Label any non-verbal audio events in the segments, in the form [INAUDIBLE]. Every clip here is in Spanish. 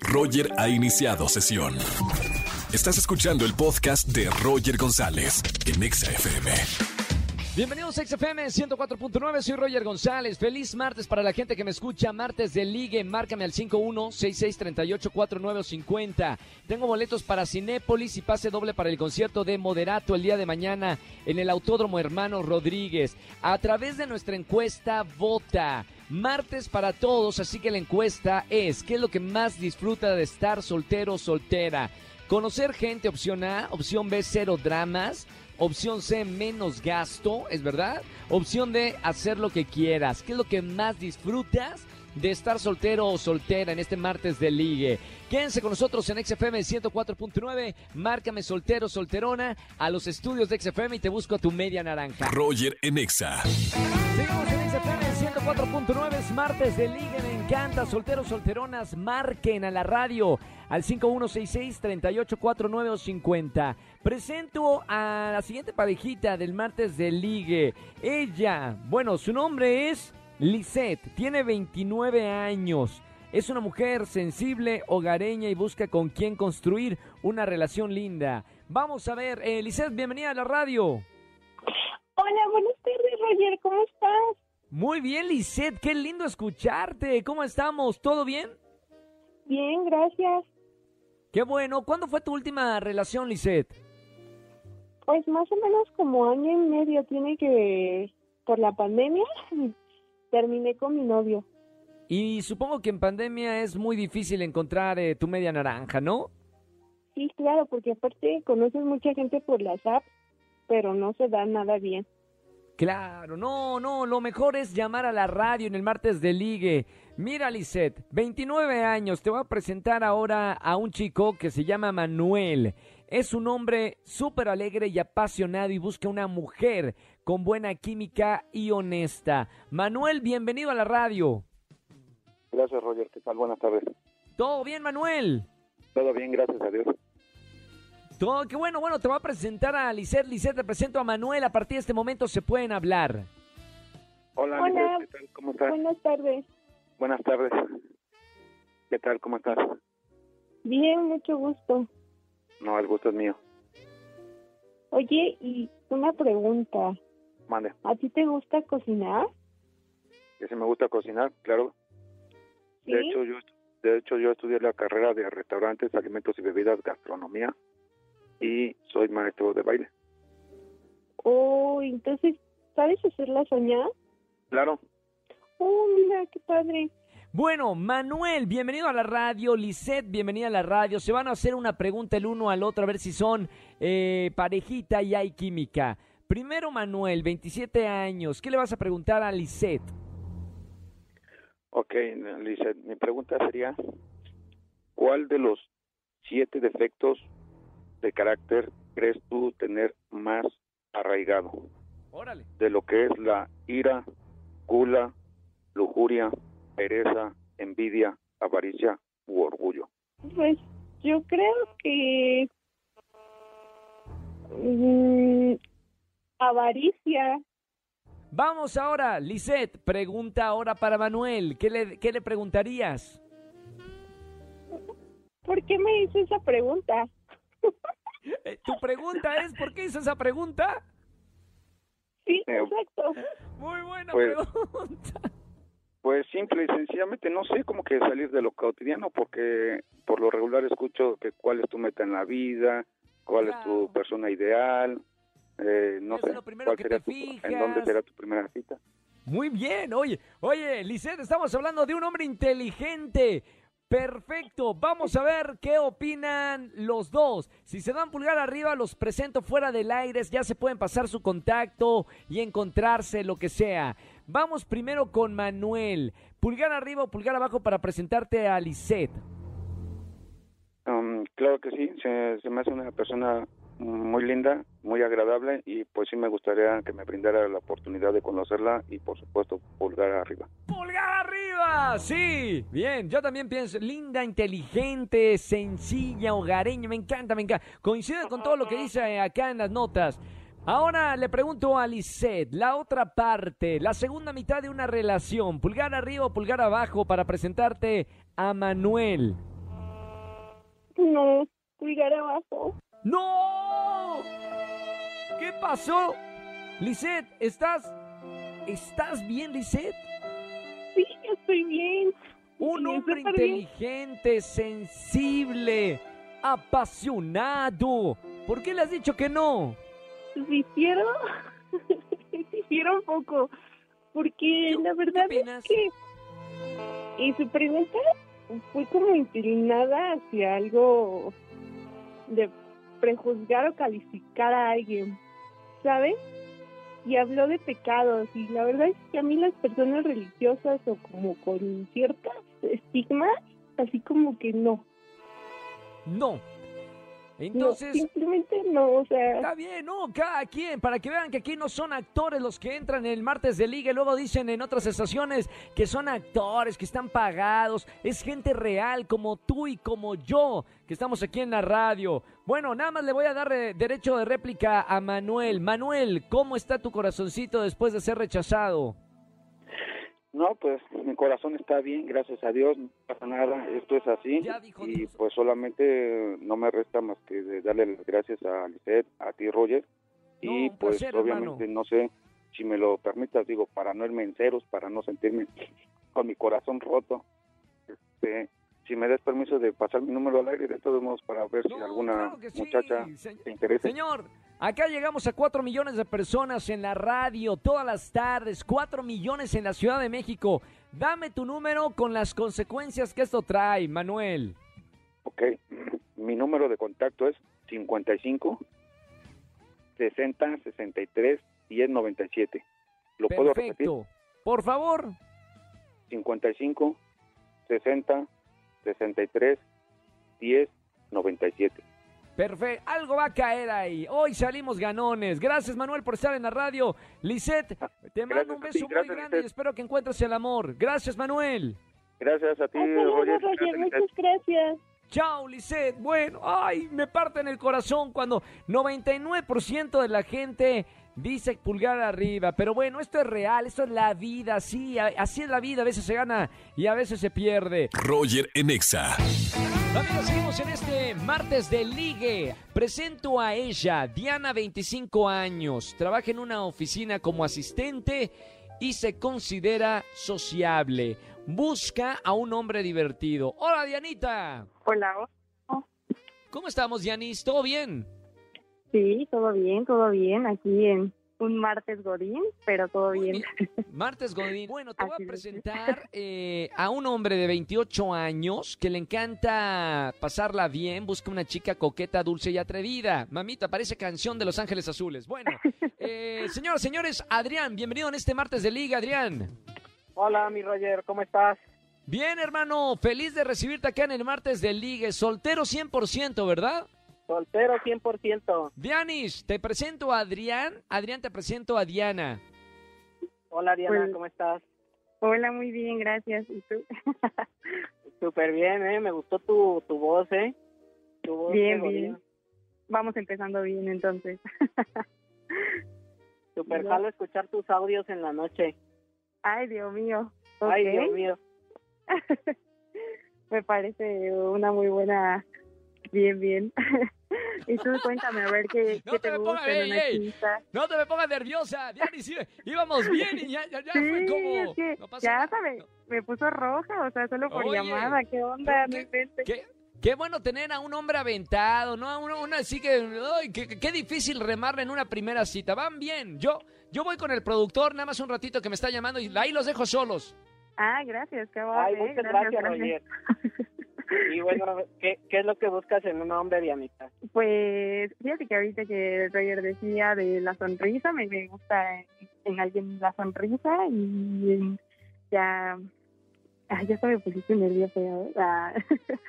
Roger ha iniciado sesión. Estás escuchando el podcast de Roger González en Exa FM. Bienvenidos a XFM 104.9, soy Roger González. Feliz martes para la gente que me escucha, martes de Ligue, márcame al 5166384950. Tengo boletos para Cinépolis y pase doble para el concierto de Moderato el día de mañana en el Autódromo Hermano Rodríguez. A través de nuestra encuesta, vota. Martes para todos, así que la encuesta es, ¿qué es lo que más disfruta de estar soltero o soltera? Conocer gente, opción A, opción B, cero dramas. Opción C, menos gasto, ¿es verdad? Opción D, hacer lo que quieras. ¿Qué es lo que más disfrutas de estar soltero o soltera en este martes de ligue? Quédense con nosotros en XFM 104.9. Márcame soltero, solterona a los estudios de XFM y te busco a tu media naranja. Roger en Exa. Seguimos en XFM 104.9, es martes de ligue, me encanta. Solteros, solteronas, marquen a la radio al 5166-384950. Presento a la siguiente parejita del martes de ligue. Ella, bueno, su nombre es Lisette, tiene 29 años. Es una mujer sensible, hogareña y busca con quién construir una relación linda. Vamos a ver, eh, Lisette, bienvenida a la radio. Hola, buenas tardes, Roger, ¿cómo estás? Muy bien, Lisette, qué lindo escucharte. ¿Cómo estamos? ¿Todo bien? Bien, gracias. Qué bueno. ¿Cuándo fue tu última relación, Lisette? Pues más o menos como año y medio tiene que, por la pandemia, [LAUGHS] terminé con mi novio. Y supongo que en pandemia es muy difícil encontrar eh, tu media naranja, ¿no? Sí, claro, porque aparte conoces mucha gente por las apps, pero no se da nada bien. Claro, no, no, lo mejor es llamar a la radio en el martes de ligue. Mira, Lisette, 29 años, te voy a presentar ahora a un chico que se llama Manuel. Es un hombre súper alegre y apasionado y busca una mujer con buena química y honesta. Manuel, bienvenido a la radio. Gracias, Roger. ¿Qué tal? Buenas tardes. ¿Todo bien, Manuel? Todo bien, gracias a Dios. Todo, qué bueno, bueno, te voy a presentar a Lisette. Lisette, te presento a Manuel. A partir de este momento se pueden hablar. Hola, Hola. Lisette, ¿qué tal? ¿Cómo estás? Buenas tardes. Buenas tardes. ¿Qué tal? ¿Cómo estás? Bien, mucho gusto. No, el gusto es mío. Oye, y una pregunta. Mande. ¿A ti te gusta cocinar? Que si me gusta cocinar, claro. ¿Sí? De hecho, yo de hecho yo estudié la carrera de restaurantes, alimentos y bebidas, gastronomía y soy maestro de baile. Oh, entonces, ¿sabes hacer lasaña? Claro. Oh, mira, qué padre. Bueno, Manuel, bienvenido a la radio. Lisette, bienvenida a la radio. Se van a hacer una pregunta el uno al otro a ver si son eh, parejita y hay química. Primero, Manuel, 27 años. ¿Qué le vas a preguntar a Lisette? Ok, Lisette, mi pregunta sería, ¿cuál de los siete defectos de carácter crees tú tener más arraigado? Órale. de lo que es la ira, gula, lujuria, pereza, envidia, avaricia u orgullo. Pues yo creo que... mm, avaricia. Vamos ahora, Lisette, pregunta ahora para Manuel. ¿Qué le, qué le preguntarías? ¿Por qué me hizo esa pregunta? Eh, tu pregunta es, ¿por qué hizo esa pregunta? Sí, exacto. Muy buena Pues- pregunta. Pues simple y sencillamente no sé cómo que salir de lo cotidiano porque por lo regular escucho que cuál es tu meta en la vida, cuál es tu persona ideal, eh, no Eso sé es lo primero cuál que sería te tu- fijas. en dónde será tu primera cita. Muy bien, oye, oye, Lisette, estamos hablando de un hombre inteligente. Perfecto, vamos a ver qué opinan los dos. Si se dan pulgar arriba, los presento fuera del aire, ya se pueden pasar su contacto y encontrarse, lo que sea. Vamos primero con Manuel. Pulgar arriba o pulgar abajo para presentarte a Lisette. Um, claro que sí, se, se me hace una persona muy linda, muy agradable y pues sí me gustaría que me brindara la oportunidad de conocerla y por supuesto pulgar arriba. ¡Pulgar arriba! Sí, bien, yo también pienso, linda, inteligente, sencilla, hogareña, me encanta, me encanta. Coincide con todo lo que dice acá en las notas. Ahora le pregunto a Lisette, la otra parte, la segunda mitad de una relación, pulgar arriba o pulgar abajo para presentarte a Manuel. No, pulgar abajo. ¡No! ¿Qué pasó? Lisette, ¿estás... ¿Estás bien, Lisette? Sí, estoy bien. Un Sí, hombre bien. inteligente, sensible, apasionado. ¿Por qué le has dicho que no? Difiero, difiero [LAUGHS] un poco, porque la verdad es que y su pregunta fue como inclinada hacia algo de prejuzgar o calificar a alguien, ¿sabes? Y habló de pecados y la verdad es que a mí las personas religiosas o como con ciertos estigmas, así como que no, No. No, Entonces, simplemente no, o sea, Está bien, no, cada quien, para que vean que aquí no son actores los que entran en el martes de liga y luego dicen en otras estaciones que son actores, que están pagados, es gente real como tú y como yo, que estamos aquí en la radio. Bueno, nada más le voy a dar eh, derecho de réplica a Manuel. Manuel, ¿cómo está tu corazoncito después de ser rechazado? No, pues mi corazón está bien, gracias a Dios, no pasa nada, esto es así. Y pues solamente no me resta más que de darle las gracias a Lisette, a ti Roger. Y pues placer, obviamente hermano. no sé si me lo permitas, digo, para no irme en ceros, para no sentirme [LAUGHS] con mi corazón roto. Este, si me das permiso de pasar mi número al aire, de todos modos, para ver si alguna claro que sí, muchacha se- te interesa. Señor, acá llegamos a 4 millones de personas en la radio todas las tardes, 4 millones en la Ciudad de México. Dame tu número con las consecuencias que esto trae, Manuel. Ok, mi número de contacto es 55 60 63 10 97. ¿Lo puedo repetir? Perfecto. Por favor, 55 60 63 10 97. Perfecto. Algo va a caer ahí. Hoy salimos ganones. Gracias, Manuel, por estar en la radio. Lisette, te mando un ti, beso muy gracias, grande y espero que encuentres el amor. Gracias, Manuel. Gracias a ti, hasta luego, Roger. Muchas gracias. Chao, Lisette. Bueno, ay, me parte en el corazón cuando 99% de la gente dice pulgar arriba. Pero bueno, esto es real, esto es la vida, sí, así es la vida. A veces se gana y a veces se pierde. Roger en Exa. Amigos, seguimos en este martes de ligue. Presento a ella, Diana, 25 años. Trabaja en una oficina como asistente y se considera sociable. Busca a un hombre divertido. Hola, Dianita. Hola. ¿Cómo estamos, Dianis? ¿Todo bien? Sí, todo bien, todo bien. Aquí en un martes godín, pero todo bien. Martes Godín. Bueno, te [LAUGHS] voy a es. presentar eh, a un hombre de 28 años que le encanta pasarla bien, busca una chica coqueta, dulce y atrevida. Mamita, parece canción de Los Ángeles Azules. Bueno, [LAUGHS] eh, señoras, señores, Adrián, bienvenido en este martes de Liga, Adrián. Hola, mi Roger, ¿cómo estás? Bien, hermano, feliz de recibirte acá en el martes de Liga. Soltero 100%, ¿verdad? Soltero 100%. Dianis, te presento a Adrián. Adrián, te presento a Diana. Hola, Diana, Pues- ¿cómo estás? Hola, muy bien, gracias. ¿Y tú? [LAUGHS] Súper bien, ¿eh? Me gustó tu, tu voz, ¿eh? Tu voz Bien, bien. Vamos empezando bien entonces. [LAUGHS] Súper No. jalo escuchar tus audios en la noche. Ay, Dios mío. Ay. Dios mío. [LAUGHS] Me parece una muy buena. Bien, bien. Y tú cuéntame a ver qué, No qué te te me gusta pongas- en ey, una. No te me pongas nerviosa, Dianis. sí, íbamos bien y ya, ya, ya fue Sí, como... es que no pasa ya nada. sabe, me puso roja, o sea, solo por Oye, llamada. ¿Qué onda? ¿qué- No. Qué, qué bueno tener a un hombre aventado, ¿no? A uno, uno así que, ay, qué, qué- difícil remarle en una primera cita. Van bien. Yo, yo voy con el productor, nada más un ratito que me está llamando y ahí los dejo solos. Ah, gracias, qué Ay, amable. muchas gracias, Roger. [LAUGHS] Y bueno, ¿qué, ¿qué es lo que buscas en un hombre, Dianita? Pues fíjate que ahorita que Roger decía de la sonrisa, me, me gusta en, en alguien la sonrisa y en- ya, ah, ya se me pusiste nerviosa. ¿eh? Ah, [LAUGHS]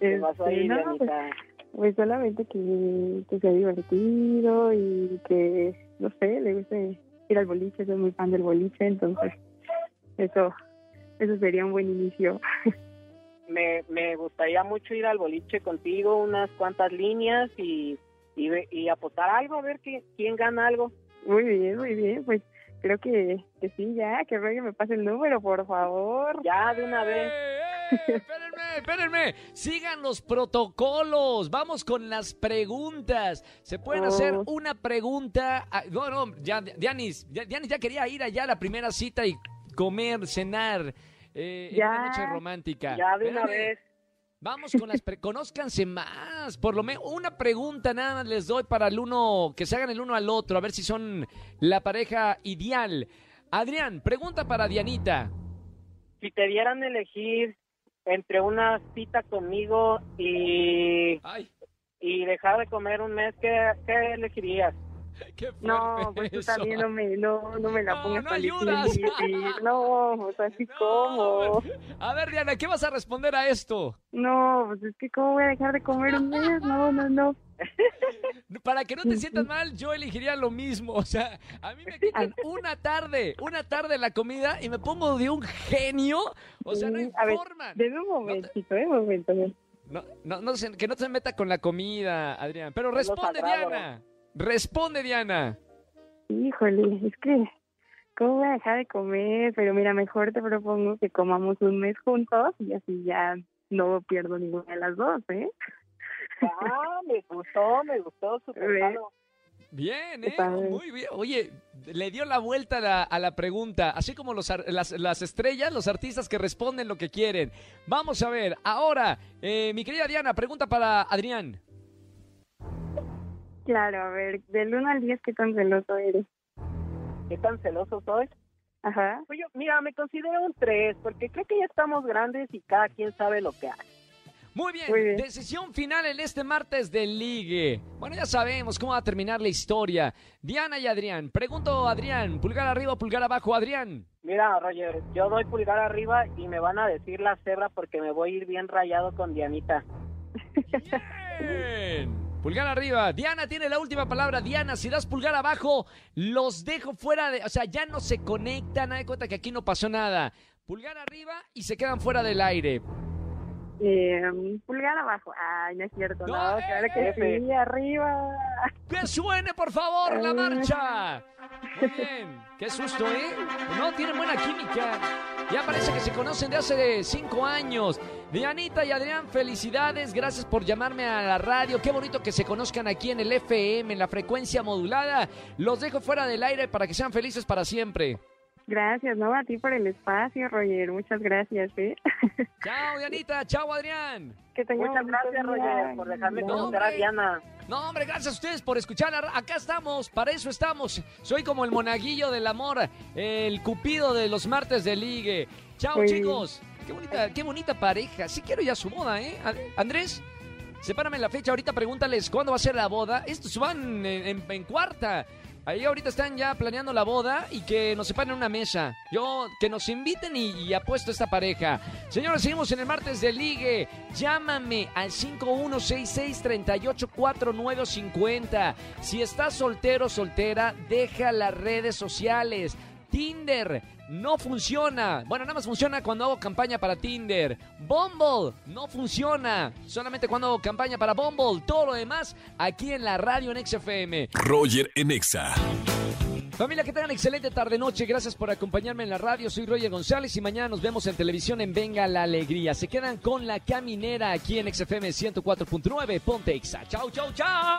¿Qué pasó ahí, este, no, pues, Dianita? pues solamente que, que sea divertido y que, no sé, le guste ir al boliche, soy muy fan del boliche, entonces eso, eso sería un buen inicio. [LAUGHS] Me, me gustaría mucho ir al boliche contigo, unas cuantas líneas y, y, ve- y apostar algo, a ver qué, quién gana algo. Muy bien, muy bien, pues creo que, que sí, ya, que Roger me pase el número, por favor. Ya, de una vez. ¡Eh, espérenme, espérenme. Sigan los protocolos. Vamos con las preguntas. Se pueden Oh. hacer una pregunta. a- No, no, ya, Dianis, ya, Dianis ya quería ir allá a la primera cita y comer, cenar. Eh, en Ya. una noche romántica. Ya de una Espérame. vez. Vamos con las pre conózcanse más. Por lo menos una pregunta nada más les doy para el uno, que se hagan el uno al otro, a ver si son la pareja ideal. Adrián, pregunta para Dianita. Si te dieran elegir entre una cita conmigo y, Ay, y dejar de comer un mes, ¿qué, qué elegirías? [LAUGHS] qué No, pues tú eso. también no me, no, no me la No, pongas no tan ayudas. difícil. No, o sea, así [LAUGHS] como. A ver, Diana, ¿qué vas a responder a esto? No, pues es que cómo voy a dejar de comer un mes. No, no, no. [LAUGHS] Para que no te sientas mal, yo elegiría lo mismo. O sea, a mí me quitan una tarde, una tarde la comida y me pongo de un genio. O sea, no hay A ver. Deme un momentito, eh, un momento. No, no, no que no se meta con la comida, Adrián. Pero responde. Diana. Responde, Diana. Híjole, es que. ¿Cómo voy a dejar de comer? Pero mira, mejor te propongo que comamos un mes juntos y así ya no pierdo ninguna de las dos, ¿eh? Ah, me gustó, me gustó, súper. Bien, ¿eh? padre. Muy bien. Oye, le dio la vuelta a la, a la pregunta. Así como los, ar- las, las estrellas, los artistas que responden lo que quieren. Vamos a ver. Ahora, eh, mi querida Diana, pregunta para Adrián. Claro, a ver, del 1 al 10, ¿qué tan celoso eres? ¿Qué tan celoso soy? Ajá. Pues yo, mira, me considero un 3, porque creo que ya estamos grandes y cada quien sabe lo que hace. Muy bien, Muy bien. decisión final en este martes de Ligue. Bueno, ya sabemos cómo va a terminar la historia. Diana y Adrián. Pregunto, Adrián, pulgar arriba o pulgar abajo, Adrián. Mira, Roger, yo doy pulgar arriba y me van a decir la cebra porque me voy a ir bien rayado con Dianita. Bien. Pulgar arriba. Diana tiene la última palabra. Diana, si das pulgar abajo, los dejo fuera de... O sea, ya no se conectan. De cuenta que aquí no pasó nada. Pulgar arriba y se quedan fuera del aire. Eh, pulgar abajo. Ay, no es cierto, No, no, eh, claro que F. sí, arriba. ¡Que suene, por favor, la marcha! Muy bien. Qué susto, ¿eh? No, tienen buena química. Ya parece que se conocen de hace cinco años. Dianita y Adrián, felicidades. Gracias por llamarme a la radio. Qué bonito que se conozcan aquí en el FM, en la frecuencia modulada. Los dejo fuera del aire para que sean felices para siempre. Gracias, ¿no? A ti por el espacio, Roger. Muchas gracias, ¿eh? [LAUGHS] Chao, Dianita. Chao, Adrián. que tengas Muchas gracias. Roger, por dejarme No, conocer a. Diana. No, hombre, gracias a ustedes por escuchar. Acá estamos, para eso estamos. Soy como el monaguillo del amor, el cupido de los martes de ligue. Chao, Muy chicos. Qué bonita, qué bonita pareja. Sí quiero ya su boda, ¿eh? Andrés, sepárame la fecha. Ahorita pregúntales cuándo va a ser la boda. Estos van en, cuarta. Ahí ahorita están ya planeando la boda y que nos separen en una mesa. Yo, que nos inviten y, y apuesto a esta pareja. Señores, seguimos en el martes de ligue. Llámame al 5166-384950. Si estás soltero o soltera, deja las redes sociales. Tinder no funciona. Bueno, nada más funciona cuando hago campaña para Tinder. Bumble no funciona. Solamente cuando hago campaña para Bumble. Todo lo demás aquí en la radio en XFM. Roger en Exa. Familia, que tengan excelente tarde-noche. Gracias por acompañarme en la radio. Soy Roger González y mañana nos vemos en televisión en Venga la Alegría. Se quedan con la caminera aquí en XFM 104.9. Ponte Exa. Chau, chau, chau.